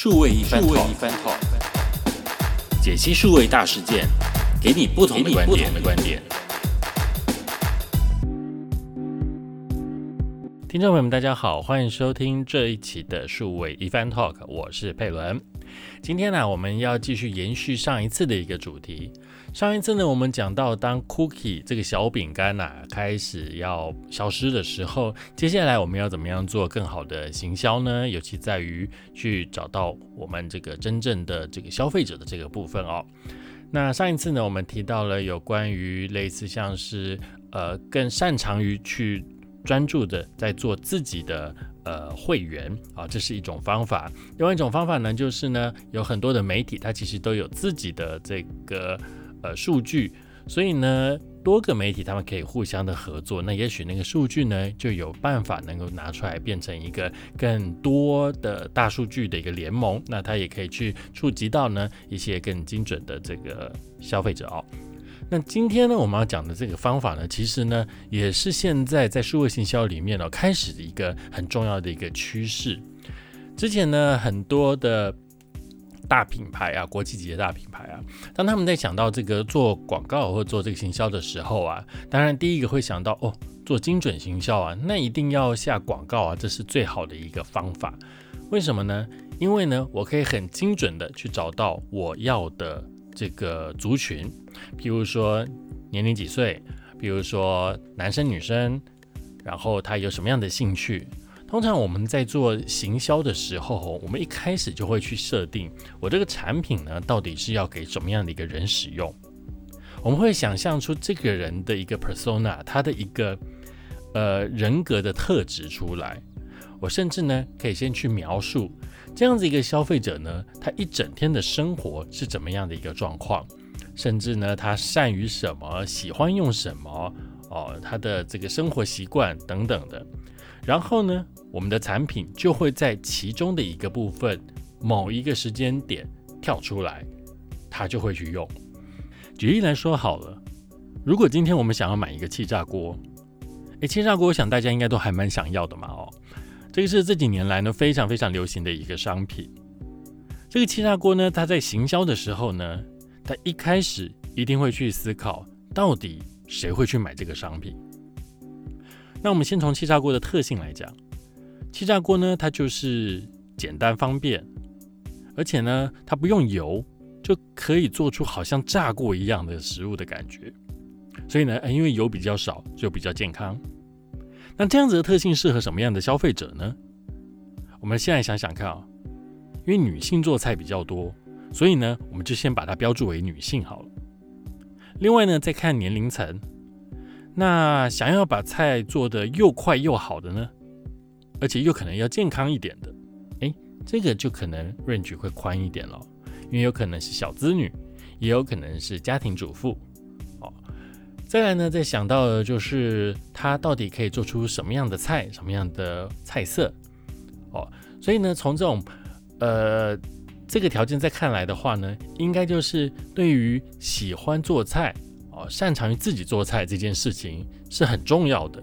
数位一番 talk，解析数位大事件，给你不同的观点。听众朋友们，大家好，欢迎收听这一期的数位一番 talk，我是佩伦。今天呢，我们要继续延续上一次的一个主题。上一次呢，我们讲到当 cookie 这个小饼干呐开始要消失的时候，接下来我们要怎么样做更好的行销呢？尤其在于去找到我们这个真正的这个消费者的这个部分哦。那上一次呢，我们提到了有关于类似像是呃更擅长于去专注的在做自己的。呃，会员啊，这是一种方法。另外一种方法呢，就是呢，有很多的媒体，它其实都有自己的这个呃数据，所以呢，多个媒体他们可以互相的合作。那也许那个数据呢，就有办法能够拿出来变成一个更多的大数据的一个联盟。那它也可以去触及到呢一些更精准的这个消费者哦。那今天呢，我们要讲的这个方法呢，其实呢，也是现在在数位行销里面呢，开始的一个很重要的一个趋势。之前呢，很多的大品牌啊，国际级的大品牌啊，当他们在想到这个做广告或做这个行销的时候啊，当然第一个会想到哦，做精准行销啊，那一定要下广告啊，这是最好的一个方法。为什么呢？因为呢，我可以很精准的去找到我要的。这个族群，譬如说年龄几岁，比如说男生女生，然后他有什么样的兴趣。通常我们在做行销的时候，我们一开始就会去设定我这个产品呢，到底是要给什么样的一个人使用。我们会想象出这个人的一个 persona，他的一个呃人格的特质出来。我甚至呢，可以先去描述。这样子一个消费者呢，他一整天的生活是怎么样的一个状况？甚至呢，他善于什么，喜欢用什么哦，他的这个生活习惯等等的。然后呢，我们的产品就会在其中的一个部分，某一个时间点跳出来，他就会去用。举例来说好了，如果今天我们想要买一个气炸锅，诶，气炸锅我想大家应该都还蛮想要的嘛，哦。这个是这几年来呢非常非常流行的一个商品。这个气炸锅呢，它在行销的时候呢，它一开始一定会去思考，到底谁会去买这个商品。那我们先从气炸锅的特性来讲，气炸锅呢，它就是简单方便，而且呢，它不用油就可以做出好像炸过一样的食物的感觉。所以呢，因为油比较少，就比较健康。那这样子的特性适合什么样的消费者呢？我们现在想想看啊，因为女性做菜比较多，所以呢，我们就先把它标注为女性好了。另外呢，再看年龄层，那想要把菜做得又快又好的呢，而且又可能要健康一点的，诶，这个就可能 range 会宽一点了，因为有可能是小资女，也有可能是家庭主妇。哦再来呢，再想到的就是它到底可以做出什么样的菜，什么样的菜色哦。所以呢，从这种呃这个条件再看来的话呢，应该就是对于喜欢做菜哦，擅长于自己做菜这件事情是很重要的。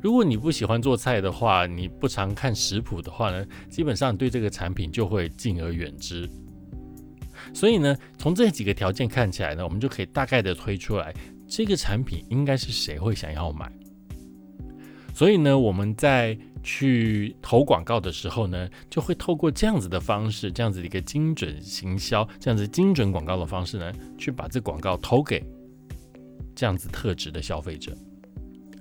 如果你不喜欢做菜的话，你不常看食谱的话呢，基本上对这个产品就会敬而远之。所以呢，从这几个条件看起来呢，我们就可以大概的推出来。这个产品应该是谁会想要买？所以呢，我们在去投广告的时候呢，就会透过这样子的方式，这样子的一个精准行销，这样子精准广告的方式呢，去把这广告投给这样子特质的消费者。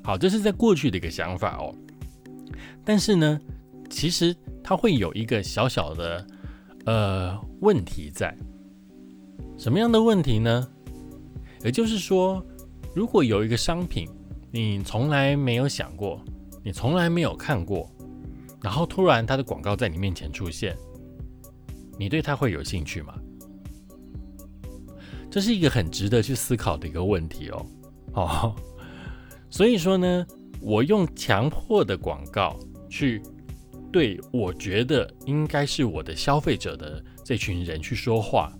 好，这是在过去的一个想法哦。但是呢，其实它会有一个小小的呃问题在，什么样的问题呢？也就是说。如果有一个商品，你从来没有想过，你从来没有看过，然后突然它的广告在你面前出现，你对它会有兴趣吗？这是一个很值得去思考的一个问题哦。哦，所以说呢，我用强迫的广告去对我觉得应该是我的消费者的这群人去说话，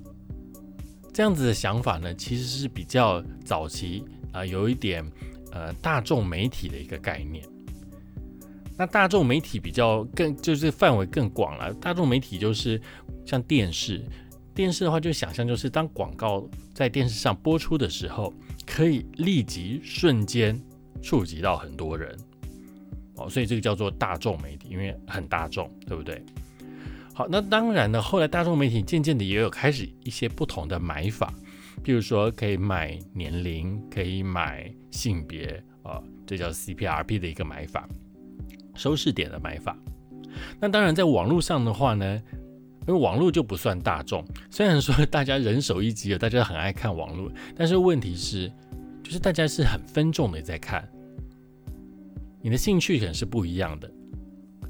这样子的想法呢，其实是比较早期。啊，有一点，呃，大众媒体的一个概念。那大众媒体比较更就是范围更广了。大众媒体就是像电视，电视的话就想象就是当广告在电视上播出的时候，可以立即瞬间触及到很多人哦，所以这个叫做大众媒体，因为很大众，对不对？好，那当然呢，后来大众媒体渐渐的也有开始一些不同的买法，譬如说可以买年龄，可以买性别啊，这叫 CPRP 的一个买法。收视点的买法，那当然在网络上的话呢，因为网络就不算大众。虽然说大家人手一机大家很爱看网络，但是问题是，就是大家是很分众的在看，你的兴趣可能是不一样的。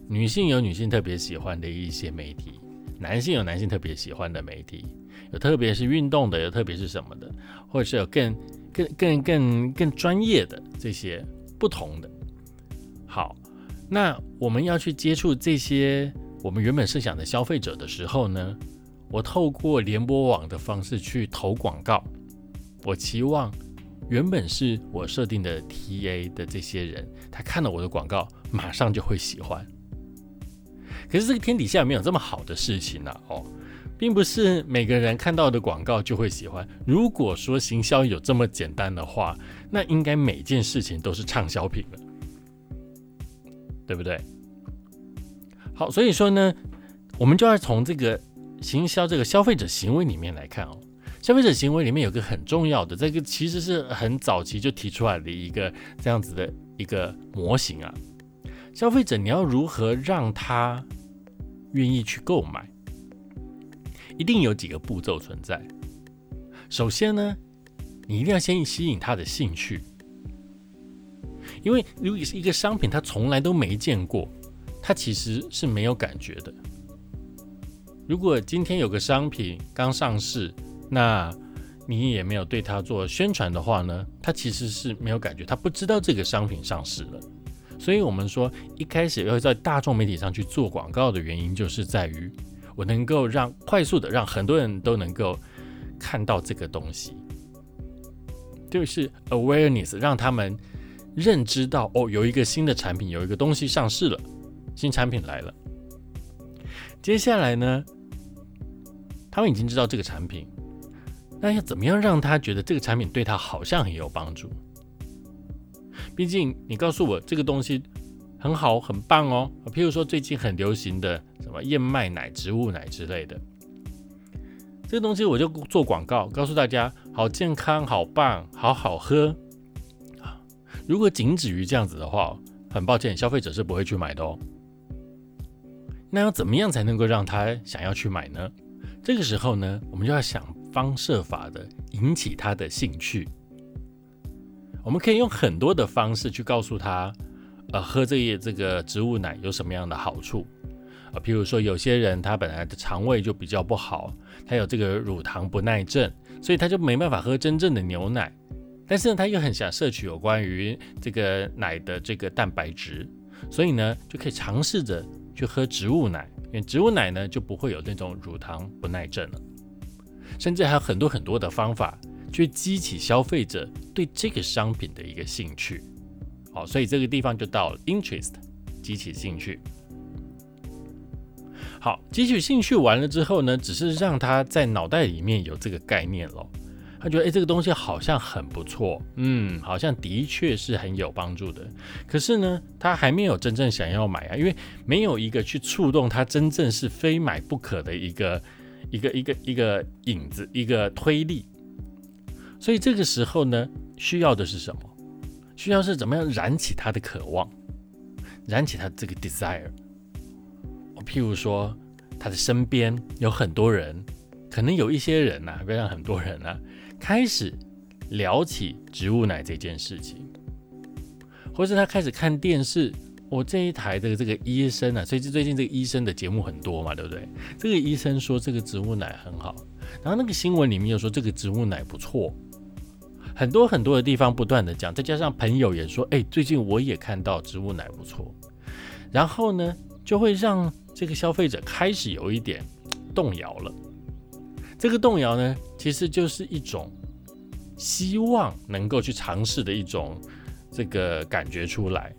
女性有女性特别喜欢的一些媒体，男性有男性特别喜欢的媒体，有特别是运动的，有特别是什么的，或者是有更更更更更专业的这些不同的。好。那我们要去接触这些我们原本设想的消费者的时候呢，我透过联播网的方式去投广告，我期望原本是我设定的 TA 的这些人，他看到我的广告马上就会喜欢。可是这个天底下没有这么好的事情呢，哦，并不是每个人看到的广告就会喜欢。如果说行销有这么简单的话，那应该每件事情都是畅销品了。对不对？好，所以说呢，我们就要从这个行销这个消费者行为里面来看哦。消费者行为里面有个很重要的，这个其实是很早期就提出来的一个这样子的一个模型啊。消费者你要如何让他愿意去购买，一定有几个步骤存在。首先呢，你一定要先吸引他的兴趣。因为如果是一个商品，他从来都没见过，他其实是没有感觉的。如果今天有个商品刚上市，那你也没有对它做宣传的话呢，他其实是没有感觉，他不知道这个商品上市了。所以，我们说一开始要在大众媒体上去做广告的原因，就是在于我能够让快速的让很多人都能够看到这个东西，就是 awareness，让他们。认知到哦，有一个新的产品，有一个东西上市了，新产品来了。接下来呢，他们已经知道这个产品，那要怎么样让他觉得这个产品对他好像很有帮助？毕竟你告诉我这个东西很好很棒哦，譬如说最近很流行的什么燕麦奶、植物奶之类的，这个东西我就做广告，告诉大家好健康、好棒、好好喝。如果仅止于这样子的话，很抱歉，消费者是不会去买的哦。那要怎么样才能够让他想要去买呢？这个时候呢，我们就要想方设法的引起他的兴趣。我们可以用很多的方式去告诉他，呃，喝这些这个植物奶有什么样的好处啊？譬如说，有些人他本来的肠胃就比较不好，他有这个乳糖不耐症，所以他就没办法喝真正的牛奶。但是呢，他又很想摄取有关于这个奶的这个蛋白质，所以呢，就可以尝试着去喝植物奶，因为植物奶呢就不会有那种乳糖不耐症了。甚至还有很多很多的方法去激起消费者对这个商品的一个兴趣。好，所以这个地方就到了 interest，激起兴趣。好，激起兴趣完了之后呢，只是让他在脑袋里面有这个概念了。他觉得哎，这个东西好像很不错，嗯，好像的确是很有帮助的。可是呢，他还没有真正想要买啊，因为没有一个去触动他真正是非买不可的一个一个一个一个影子，一个推力。所以这个时候呢，需要的是什么？需要是怎么样燃起他的渴望，燃起他这个 desire。譬如说，他的身边有很多人，可能有一些人呐，不要很多人呐。开始聊起植物奶这件事情，或是他开始看电视，我这一台的这个医生啊，所以最近这个医生的节目很多嘛，对不对？这个医生说这个植物奶很好，然后那个新闻里面又说这个植物奶不错，很多很多的地方不断的讲，再加上朋友也说，哎，最近我也看到植物奶不错，然后呢，就会让这个消费者开始有一点动摇了。这个动摇呢，其实就是一种希望能够去尝试的一种这个感觉出来。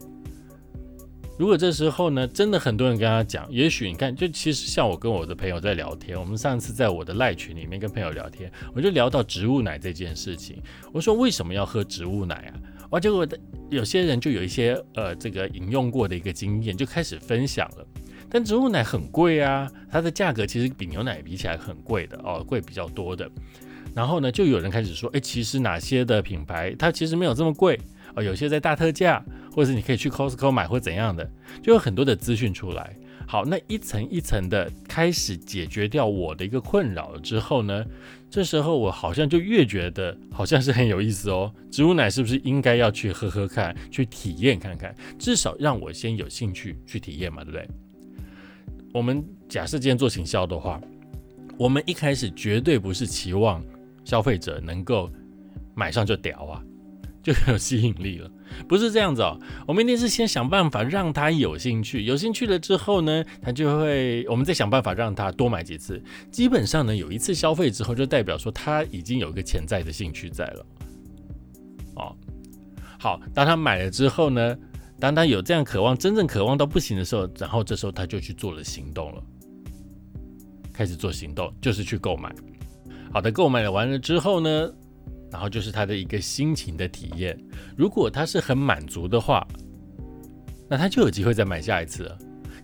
如果这时候呢，真的很多人跟他讲，也许你看，就其实像我跟我的朋友在聊天，我们上次在我的赖群里面跟朋友聊天，我就聊到植物奶这件事情。我说为什么要喝植物奶啊？哇，结果有些人就有一些呃这个饮用过的一个经验，就开始分享了。但植物奶很贵啊，它的价格其实比牛奶比起来很贵的哦，贵比较多的。然后呢，就有人开始说，哎，其实哪些的品牌它其实没有这么贵。哦，有些在大特价，或者是你可以去 Costco 买或怎样的，就有很多的资讯出来。好，那一层一层的开始解决掉我的一个困扰了之后呢，这时候我好像就越觉得好像是很有意思哦。植物奶是不是应该要去喝喝看，去体验看看，至少让我先有兴趣去体验嘛，对不对？我们假设今天做行销的话，我们一开始绝对不是期望消费者能够买上就屌啊。就有吸引力了，不是这样子哦。我们一定是先想办法让他有兴趣，有兴趣了之后呢，他就会，我们再想办法让他多买几次。基本上呢，有一次消费之后，就代表说他已经有一个潜在的兴趣在了。哦，好，当他买了之后呢，当他有这样渴望，真正渴望到不行的时候，然后这时候他就去做了行动了，开始做行动，就是去购买。好的，购买了完了之后呢？然后就是他的一个心情的体验，如果他是很满足的话，那他就有机会再买下一次。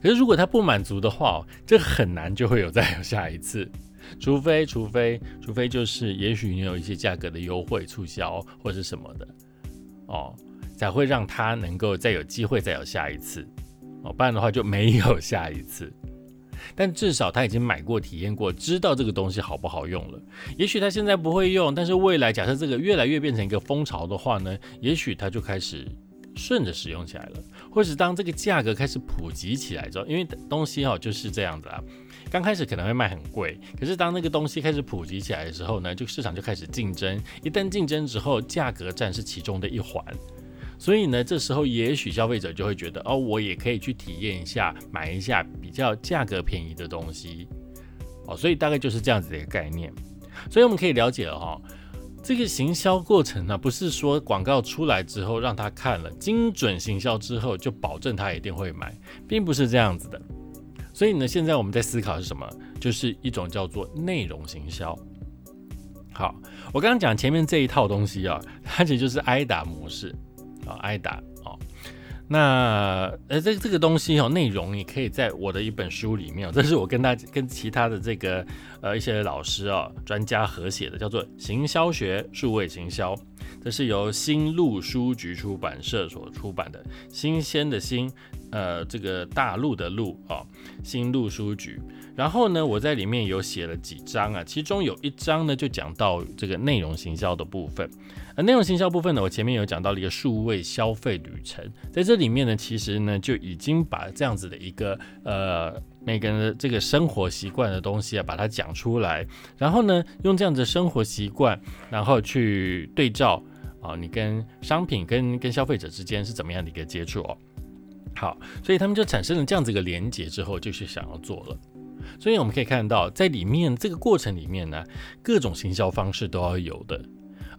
可是如果他不满足的话，这很难就会有再有下一次，除非除非除非就是也许你有一些价格的优惠促销或者什么的哦，才会让他能够再有机会再有下一次哦，不然的话就没有下一次。但至少他已经买过、体验过，知道这个东西好不好用了。也许他现在不会用，但是未来假设这个越来越变成一个风潮的话呢，也许他就开始顺着使用起来了。或者当这个价格开始普及起来之后，因为东西哈就是这样子啊，刚开始可能会卖很贵，可是当那个东西开始普及起来的时候呢，就市场就开始竞争。一旦竞争之后，价格战是其中的一环。所以呢，这时候也许消费者就会觉得，哦，我也可以去体验一下，买一下比较价格便宜的东西，哦，所以大概就是这样子的一个概念。所以我们可以了解了哈，这个行销过程呢，不是说广告出来之后让他看了，精准行销之后就保证他一定会买，并不是这样子的。所以呢，现在我们在思考是什么？就是一种叫做内容行销。好，我刚刚讲前面这一套东西啊，它其实就是挨打模式。啊，挨打哦，那呃，这这个东西哦，内容你可以在我的一本书里面，这是我跟大跟其他的这个呃一些老师啊专家合写的，叫做《行销学数位行销》，这是由新路书局出版社所出版的，新鲜的新。呃，这个大陆的陆啊，新路书局。然后呢，我在里面有写了几章啊，其中有一章呢，就讲到这个内容行销的部分。而内容行销部分呢，我前面有讲到了一个数位消费旅程，在这里面呢，其实呢，就已经把这样子的一个呃每个人的这个生活习惯的东西啊，把它讲出来。然后呢，用这样子生活习惯，然后去对照啊，你跟商品跟跟消费者之间是怎么样的一个接触哦。好，所以他们就产生了这样子一个连接之后，就是想要做了。所以我们可以看到，在里面这个过程里面呢，各种行销方式都要有的。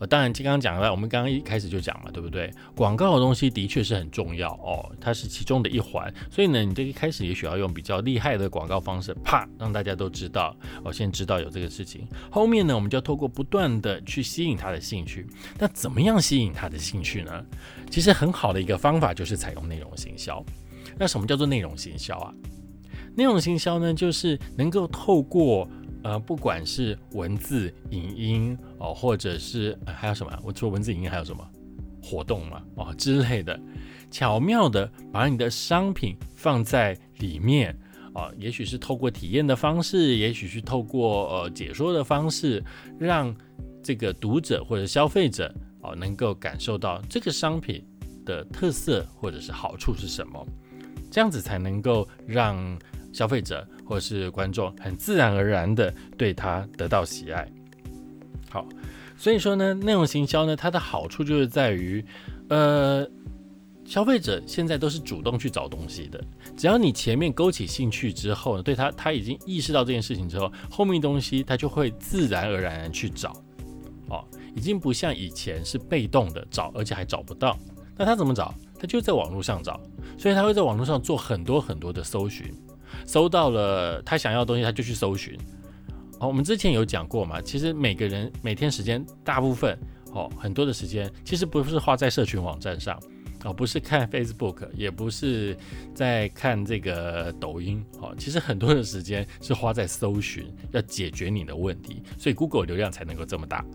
呃，当然，刚刚讲了，我们刚刚一开始就讲嘛，对不对？广告的东西的确是很重要哦，它是其中的一环。所以呢，你这一开始也许要用比较厉害的广告方式，啪，让大家都知道，哦，先知道有这个事情。后面呢，我们就要透过不断的去吸引他的兴趣。那怎么样吸引他的兴趣呢？其实很好的一个方法就是采用内容行销。那什么叫做内容行销啊？内容行销呢，就是能够透过呃，不管是文字、影音哦，或者是还有什么？我除了文字、影音还有什么活动嘛？哦之类的，巧妙的把你的商品放在里面啊，也许是透过体验的方式，也许是透过呃解说的方式，让这个读者或者消费者哦能够感受到这个商品的特色或者是好处是什么，这样子才能够让。消费者或是观众很自然而然的对它得到喜爱。好，所以说呢，内容行销呢，它的好处就是在于，呃，消费者现在都是主动去找东西的，只要你前面勾起兴趣之后呢，对他他已经意识到这件事情之后，后面东西他就会自然而然去找。哦，已经不像以前是被动的找，而且还找不到。那他怎么找？他就在网络上找，所以他会在网络上做很多很多的搜寻，搜到了他想要的东西，他就去搜寻。好，我们之前有讲过嘛，其实每个人每天时间大部分哦很多的时间，其实不是花在社群网站上。哦，不是看 Facebook，也不是在看这个抖音，哦，其实很多的时间是花在搜寻，要解决你的问题，所以 Google 流量才能够这么大。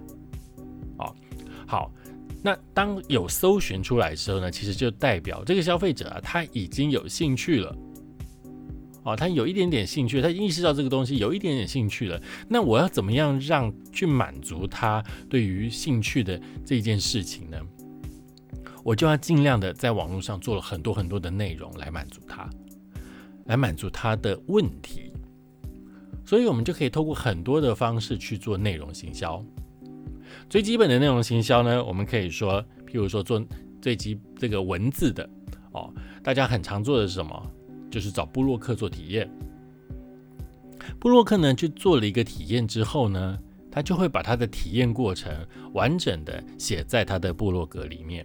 哦，好，那当有搜寻出来的时候呢，其实就代表这个消费者啊，他已经有兴趣了。哦，他有一点点兴趣，他意识到这个东西有一点点兴趣了。那我要怎么样让去满足他对于兴趣的这件事情呢？我就要尽量的在网络上做了很多很多的内容来满足他，来满足他的问题，所以我们就可以透过很多的方式去做内容行销。最基本的内容行销呢，我们可以说，譬如说做最基这个文字的哦，大家很常做的是什么？就是找布洛克做体验。布洛克呢，就做了一个体验之后呢，他就会把他的体验过程完整的写在他的部落格里面。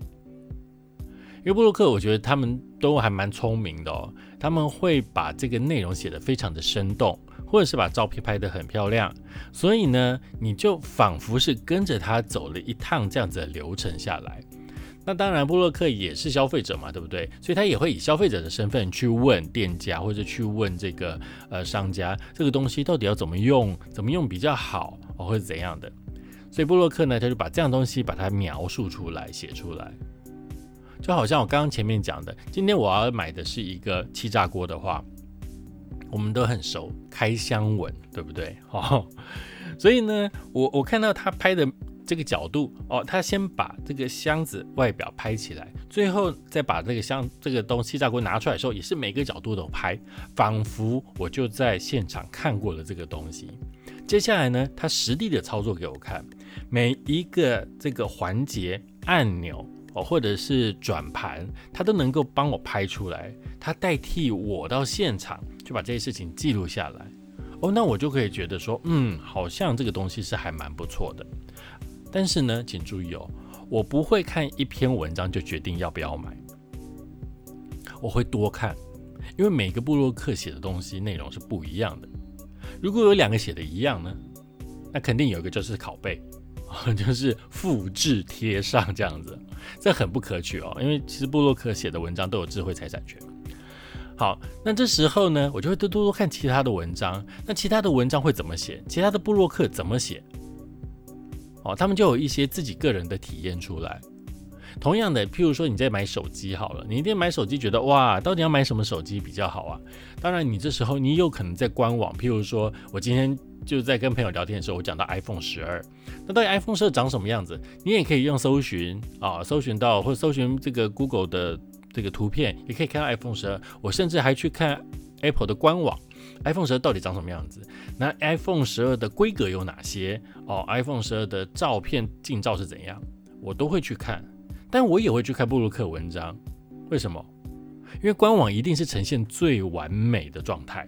因为布洛克，我觉得他们都还蛮聪明的哦。他们会把这个内容写得非常的生动，或者是把照片拍得很漂亮，所以呢，你就仿佛是跟着他走了一趟这样子的流程下来。那当然，布洛克也是消费者嘛，对不对？所以他也会以消费者的身份去问店家，或者去问这个呃商家，这个东西到底要怎么用，怎么用比较好，哦或者怎样的。所以布洛克呢，他就把这样东西把它描述出来，写出来。就好像我刚刚前面讲的，今天我要买的是一个气炸锅的话，我们都很熟，开箱文，对不对？哦，所以呢，我我看到他拍的这个角度，哦，他先把这个箱子外表拍起来，最后再把这个箱这个东西炸锅拿出来的时候，也是每个角度都拍，仿佛我就在现场看过了这个东西。接下来呢，他实地的操作给我看，每一个这个环节按钮。哦，或者是转盘，他都能够帮我拍出来，他代替我到现场就把这些事情记录下来。哦，那我就可以觉得说，嗯，好像这个东西是还蛮不错的。但是呢，请注意哦，我不会看一篇文章就决定要不要买，我会多看，因为每个部落客写的东西内容是不一样的。如果有两个写的一样呢，那肯定有一个就是拷贝。就是复制贴上这样子，这很不可取哦。因为其实布洛克写的文章都有智慧财产权。好，那这时候呢，我就会多多多看其他的文章。那其他的文章会怎么写？其他的布洛克怎么写？哦，他们就有一些自己个人的体验出来。同样的，譬如说你在买手机好了，你一定买手机，觉得哇，到底要买什么手机比较好啊？当然，你这时候你有可能在官网，譬如说我今天。就在跟朋友聊天的时候，我讲到 iPhone 十二，那到底 iPhone 十二长什么样子？你也可以用搜寻啊，搜寻到或搜寻这个 Google 的这个图片，也可以看到 iPhone 十二。我甚至还去看 Apple 的官网，iPhone 十二到底长什么样子？那 iPhone 十二的规格有哪些？哦，iPhone 十二的照片近照是怎样？我都会去看，但我也会去看布鲁克文章。为什么？因为官网一定是呈现最完美的状态。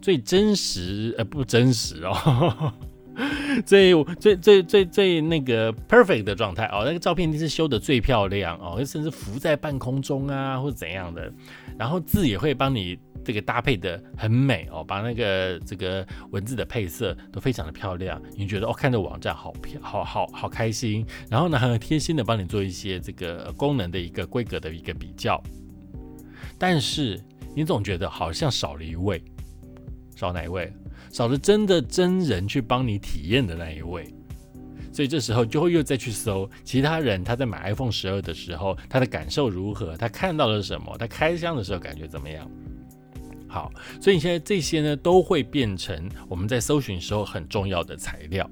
最真实呃不真实哦，最最最最最那个 perfect 的状态哦，那个照片一定是修的最漂亮哦，甚至浮在半空中啊或者怎样的，然后字也会帮你这个搭配的很美哦，把那个这个文字的配色都非常的漂亮，你觉得哦看着网站好漂好好好开心，然后呢很贴心的帮你做一些这个功能的一个规格的一个比较，但是你总觉得好像少了一位。少哪一位？少了真的真人去帮你体验的那一位，所以这时候就会又再去搜其他人他在买 iPhone 十二的时候他的感受如何，他看到了什么，他开箱的时候感觉怎么样？好，所以现在这些呢都会变成我们在搜寻时候很重要的材料。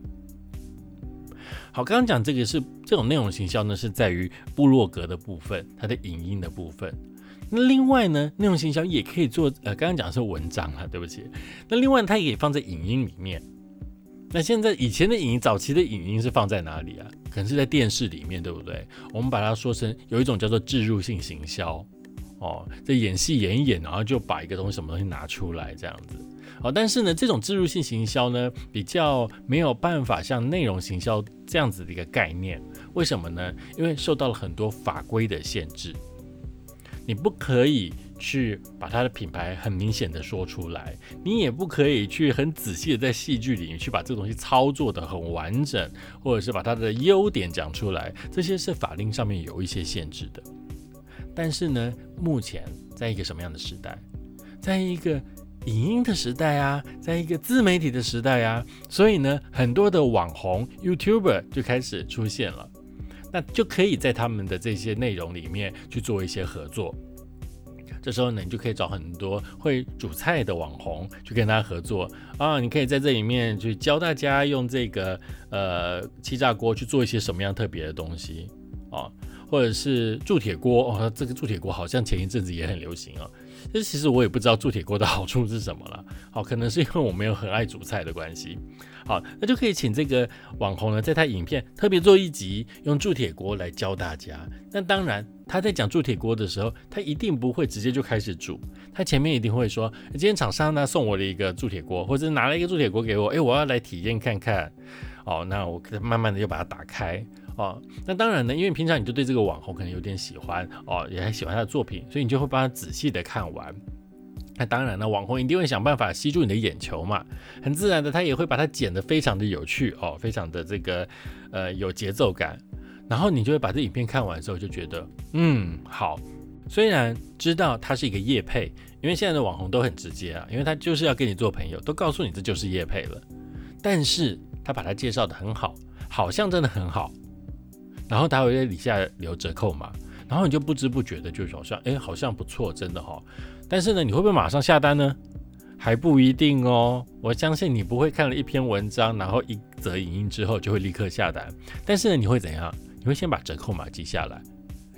好，刚刚讲这个是这种内容行销呢，是在于部落格的部分，它的影音的部分。那另外呢，内容行销也可以做，呃，刚刚讲的是文章啊，对不起。那另外它也可以放在影音里面。那现在以前的影音，早期的影音是放在哪里啊？可能是在电视里面，对不对？我们把它说成有一种叫做置入性行销，哦，在演戏演一演，然后就把一个东西什么东西拿出来这样子。哦，但是呢，这种置入性行销呢，比较没有办法像内容行销这样子的一个概念。为什么呢？因为受到了很多法规的限制，你不可以去把它的品牌很明显的说出来，你也不可以去很仔细的在戏剧里面去把这个东西操作的很完整，或者是把它的优点讲出来，这些是法令上面有一些限制的。但是呢，目前在一个什么样的时代，在一个影音的时代啊，在一个自媒体的时代啊，所以呢，很多的网红 YouTuber 就开始出现了。那就可以在他们的这些内容里面去做一些合作。这时候呢，你就可以找很多会煮菜的网红去跟他合作啊。你可以在这里面去教大家用这个呃气炸锅去做一些什么样特别的东西啊，或者是铸铁锅哦，这个铸铁锅好像前一阵子也很流行啊。这其实我也不知道铸铁锅的好处是什么了。好，可能是因为我没有很爱煮菜的关系。好，那就可以请这个网红呢，在他影片特别做一集，用铸铁锅来教大家。那当然，他在讲铸铁锅的时候，他一定不会直接就开始煮，他前面一定会说，今天厂商呢送我了一个铸铁锅，或者拿了一个铸铁锅给我，诶，我要来体验看看。哦，那我慢慢的就把它打开。哦，那当然呢，因为平常你就对这个网红可能有点喜欢，哦，也很喜欢他的作品，所以你就会帮他仔细的看完。那当然了，网红一定会想办法吸住你的眼球嘛，很自然的，他也会把它剪得非常的有趣哦，非常的这个呃有节奏感，然后你就会把这影片看完之后就觉得，嗯，好。虽然知道它是一个叶配，因为现在的网红都很直接啊，因为他就是要跟你做朋友，都告诉你这就是叶配了，但是他把它介绍的很好，好像真的很好，然后他会在底下留折扣嘛，然后你就不知不觉的就好像，哎，好像不错，真的哈。但是呢，你会不会马上下单呢？还不一定哦。我相信你不会看了一篇文章，然后一则影音之后就会立刻下单。但是呢，你会怎样？你会先把折扣码记下来，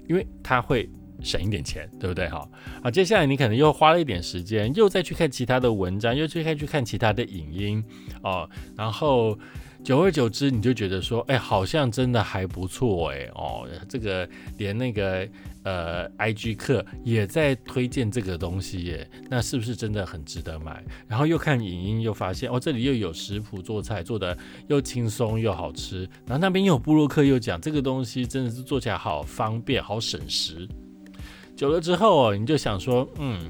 因为它会省一点钱，对不对？哈，好，接下来你可能又花了一点时间，又再去看其他的文章，又再去看其他的影音哦，然后。久而久之，你就觉得说，哎，好像真的还不错，哎，哦，这个连那个呃，IG 客也在推荐这个东西耶，那是不是真的很值得买？然后又看影音，又发现哦，这里又有食谱做菜，做的又轻松又好吃，然后那边又有布洛克，又讲这个东西真的是做起来好方便，好省时。久了之后，你就想说，嗯。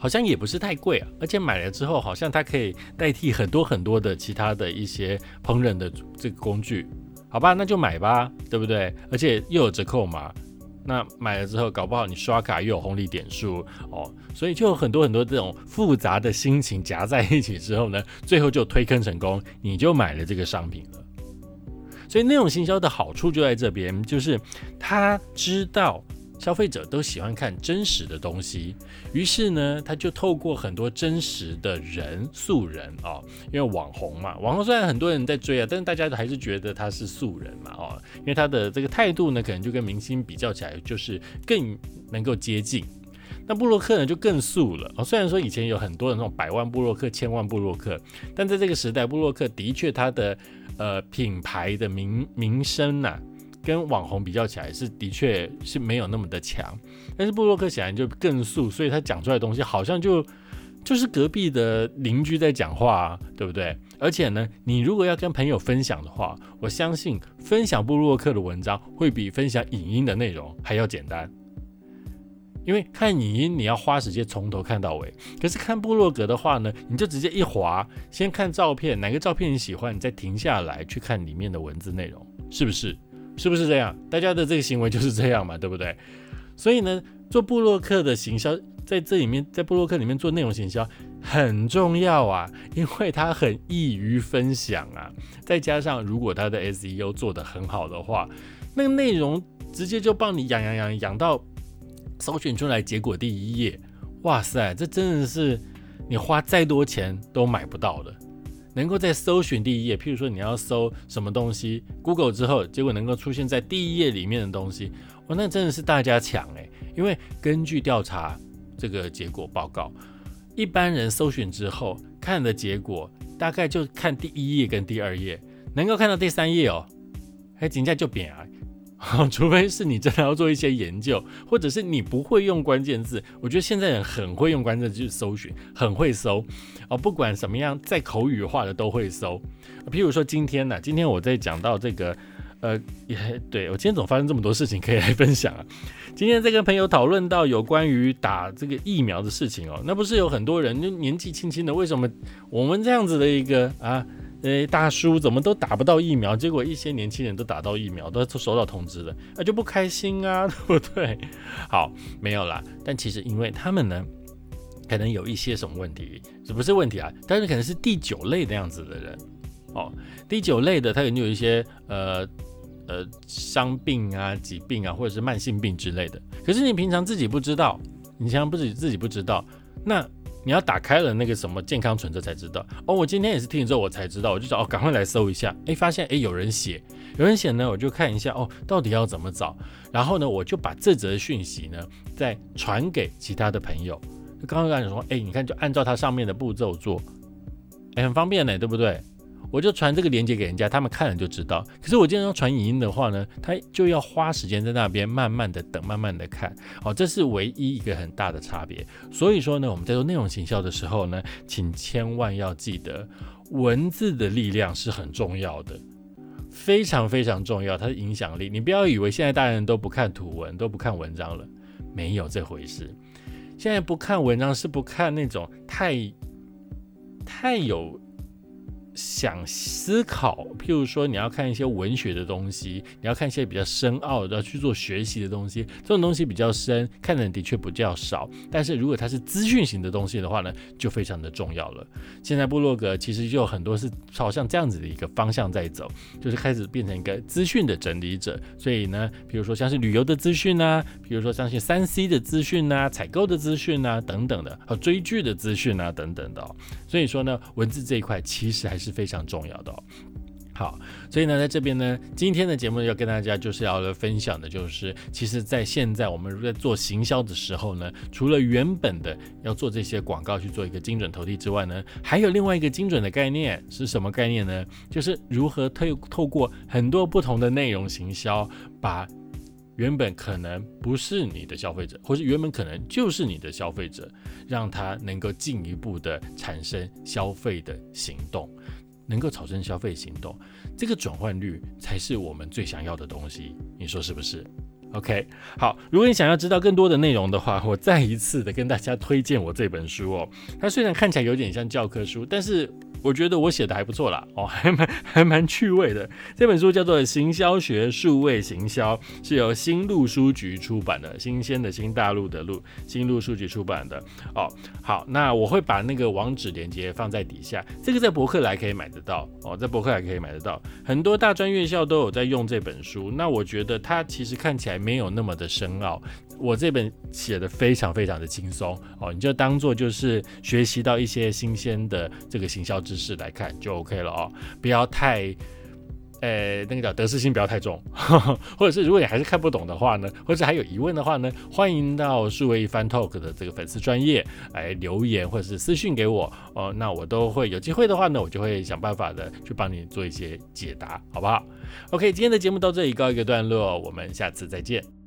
好像也不是太贵啊，而且买了之后，好像它可以代替很多很多的其他的一些烹饪的这个工具，好吧，那就买吧，对不对？而且又有折扣嘛，那买了之后，搞不好你刷卡又有红利点数哦，所以就有很多很多这种复杂的心情夹在一起之后呢，最后就推坑成功，你就买了这个商品了。所以内容行销的好处就在这边，就是他知道。消费者都喜欢看真实的东西，于是呢，他就透过很多真实的人素人啊，因为网红嘛，网红虽然很多人在追啊，但是大家还是觉得他是素人嘛，哦，因为他的这个态度呢，可能就跟明星比较起来，就是更能够接近。那布洛克呢，就更素了哦。虽然说以前有很多的那种百万布洛克、千万布洛克，但在这个时代，布洛克的确他的呃品牌的名名声呐。跟网红比较起来，是的确是没有那么的强，但是布洛克显然就更素，所以他讲出来的东西好像就就是隔壁的邻居在讲话啊，对不对？而且呢，你如果要跟朋友分享的话，我相信分享布洛克的文章会比分享影音的内容还要简单，因为看影音你要花时间从头看到尾，可是看布洛格的话呢，你就直接一滑，先看照片，哪个照片你喜欢，你再停下来去看里面的文字内容，是不是？是不是这样？大家的这个行为就是这样嘛，对不对？所以呢，做布洛克的行销，在这里面，在布洛克里面做内容行销很重要啊，因为它很易于分享啊。再加上如果它的 SEO 做得很好的话，那个内容直接就帮你养养养养到搜寻出来结果第一页，哇塞，这真的是你花再多钱都买不到的。能够在搜寻第一页，譬如说你要搜什么东西，Google 之后，结果能够出现在第一页里面的东西，哇，那真的是大家抢诶。因为根据调查这个结果报告，一般人搜寻之后看的结果，大概就看第一页跟第二页，能够看到第三页哦，哎，竞价就扁啊。除非是你真的要做一些研究，或者是你不会用关键字。我觉得现在人很会用关键字去搜寻，很会搜哦。不管什么样，再口语化的都会搜。譬如说今天呢，今天我在讲到这个呃，也对我今天总发生这么多事情可以来分享啊。今天在跟朋友讨论到有关于打这个疫苗的事情哦，那不是有很多人就年纪轻轻的，为什么我们这样子的一个啊，诶，大叔怎么都打不到疫苗？结果一些年轻人都打到疫苗，都收到通知了，那就不开心啊，对不对？好，没有啦。但其实因为他们呢，可能有一些什么问题，这不是问题啊，但是可能是第九类那样子的人哦，第九类的他可能有一些呃。呃，伤病啊、疾病啊，或者是慢性病之类的。可是你平常自己不知道，你平常不己自己不知道，那你要打开了那个什么健康存折才知道。哦，我今天也是听了之后我才知道，我就找哦，赶快来搜一下。哎，发现哎有人写，有人写呢，我就看一下哦，到底要怎么找。然后呢，我就把这则讯息呢再传给其他的朋友。刚刚跟你说，哎，你看就按照它上面的步骤做，哎，很方便呢，对不对？我就传这个链接给人家，他们看了就知道。可是我今天要传影音的话呢，他就要花时间在那边慢慢的等，慢慢的看。哦，这是唯一一个很大的差别。所以说呢，我们在做内容行销的时候呢，请千万要记得，文字的力量是很重要的，非常非常重要，它的影响力。你不要以为现在大人都不看图文，都不看文章了，没有这回事。现在不看文章是不看那种太太有。想思考，譬如说你要看一些文学的东西，你要看一些比较深奥的要去做学习的东西，这种东西比较深，看的人的确比较少。但是如果它是资讯型的东西的话呢，就非常的重要了。现在部落格其实就有很多是朝向这样子的一个方向在走，就是开始变成一个资讯的整理者。所以呢，比如说像是旅游的资讯啊，比如说像是三 C 的资讯啊，采购的资讯啊等等的，和追剧的资讯啊等等的。所以说呢，文字这一块其实还是。非常重要的，好，所以呢，在这边呢，今天的节目要跟大家就是要分享的，就是其实，在现在我们在做行销的时候呢，除了原本的要做这些广告去做一个精准投递之外呢，还有另外一个精准的概念是什么概念呢？就是如何透透过很多不同的内容行销，把原本可能不是你的消费者，或是原本可能就是你的消费者，让他能够进一步的产生消费的行动。能够产生消费行动，这个转换率才是我们最想要的东西，你说是不是？？OK，好，如果你想要知道更多的内容的话，我再一次的跟大家推荐我这本书哦。它虽然看起来有点像教科书，但是。我觉得我写的还不错啦，哦，还蛮还蛮趣味的。这本书叫做《行销学数位行销》，是由新路书局出版的，新鲜的新大陆的路，新路书局出版的。哦，好，那我会把那个网址连接放在底下，这个在博客来可以买得到，哦，在博客来可以买得到，很多大专院校都有在用这本书。那我觉得它其实看起来没有那么的深奥。我这本写的非常非常的轻松哦，你就当做就是学习到一些新鲜的这个行销知识来看就 OK 了哦，不要太，呃，那个叫得失心不要太重，或者是如果你还是看不懂的话呢，或者还有疑问的话呢，欢迎到数位一番 Talk 的这个粉丝专业来留言或者是私信给我哦，那我都会有机会的话呢，我就会想办法的去帮你做一些解答，好不好？OK，今天的节目到这里告一个段落，我们下次再见。